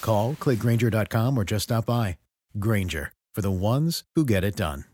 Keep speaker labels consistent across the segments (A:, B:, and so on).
A: Call, clickgranger.com, or just stop by. Granger, for the ones who get it done.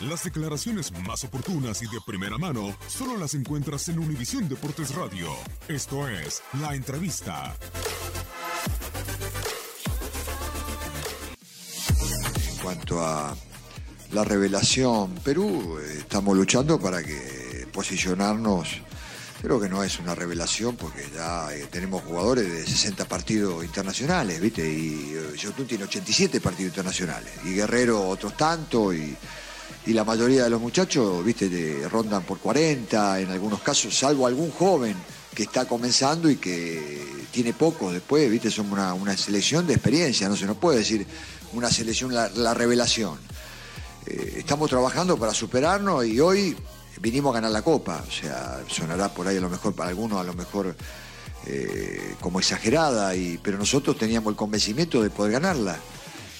B: Las declaraciones más oportunas y de primera mano solo las encuentras en Univisión Deportes Radio. Esto es La Entrevista.
C: En cuanto a la revelación, Perú, eh, estamos luchando para que posicionarnos Creo que no es una revelación porque ya eh, tenemos jugadores de 60 partidos internacionales, ¿viste? Y uh, tiene 87 partidos internacionales. Y Guerrero otros tantos. Y, la mayoría de los muchachos, ¿viste? Rondan por 40, en algunos casos, salvo algún joven que está comenzando y que tiene poco después, ¿viste? Son una, selección de experiencia, no se nos puede decir una selección, la, revelación. Eh, estamos trabajando para superarnos y hoy vinimos a ganar la copa, o sea, sonará por ahí a lo mejor para algunos, a lo mejor eh, como exagerada, y, pero nosotros teníamos el convencimiento de poder ganarla.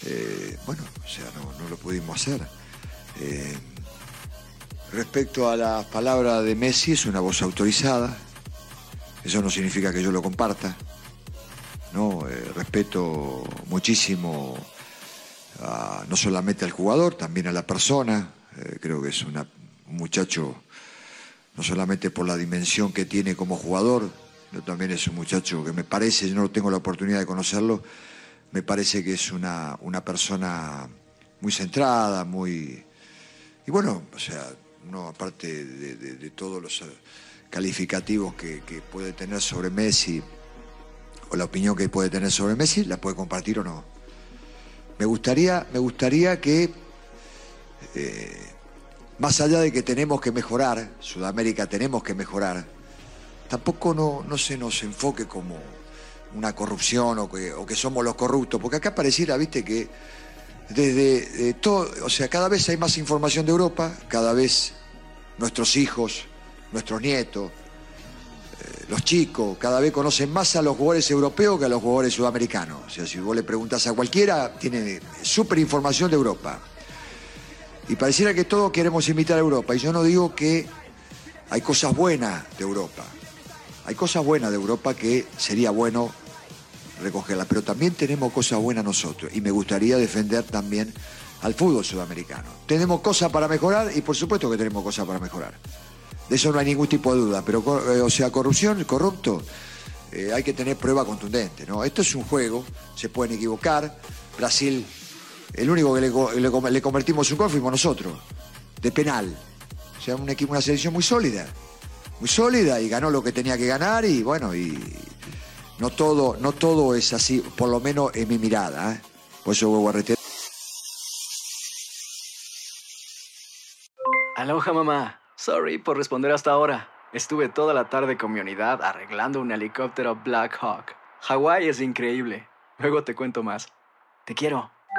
C: Eh, bueno, o sea, no, lo pudimos hacer. Eh, respecto a las palabras de Messi, es una voz autorizada, eso no significa que yo lo comparta, ¿no? respeto muchísimo no solamente al jugador, también a la persona, creo que es una un muchacho, no solamente por la dimensión que tiene como jugador, pero también es un muchacho que me parece, yo no tengo la oportunidad de conocerlo, me parece que es una, una persona muy centrada, muy... Y bueno, o sea, no aparte de, todos los calificativos que, puede tener sobre Messi, o la opinión que puede tener sobre Messi, la puede compartir o no. Me gustaría, me gustaría que eh, más allá de que tenemos que mejorar, Sudamérica tenemos que mejorar, tampoco no, se nos enfoque como una corrupción o que, o que somos los corruptos, porque acá pareciera, viste, que desde todo, o sea, cada vez hay más información de Europa, cada vez nuestros hijos, nuestros nietos, eh, los chicos, cada vez conocen más a los jugadores europeos que a los jugadores sudamericanos. O sea, si vos le preguntas a cualquiera, tiene súper información de Europa. Y pareciera que todos queremos imitar a Europa. Y yo no digo que hay cosas buenas de Europa. Hay cosas buenas de Europa que sería bueno recogerlas. Pero también tenemos cosas buenas nosotros. Y me gustaría defender también al fútbol sudamericano. Tenemos cosas para mejorar y por supuesto que tenemos cosas para mejorar. De eso no hay ningún tipo de duda. Pero, eh, o sea, corrupción, corrupto, eh, hay que tener prueba contundente. Esto es un juego, se pueden equivocar. Brasil el único que le, convertimos un gol fuimos nosotros, de penal. O sea, un equipo, una selección muy sólida, muy sólida y ganó lo que tenía que ganar y bueno, y no todo, no todo es así, por lo menos en mi mirada, ¿eh? Pues yo vuelvo a retear.
D: Aloha mamá. Sorry por responder hasta ahora. Estuve toda la tarde con mi unidad arreglando un helicóptero Black Hawk. Hawái es increíble. Luego te cuento más. Te quiero.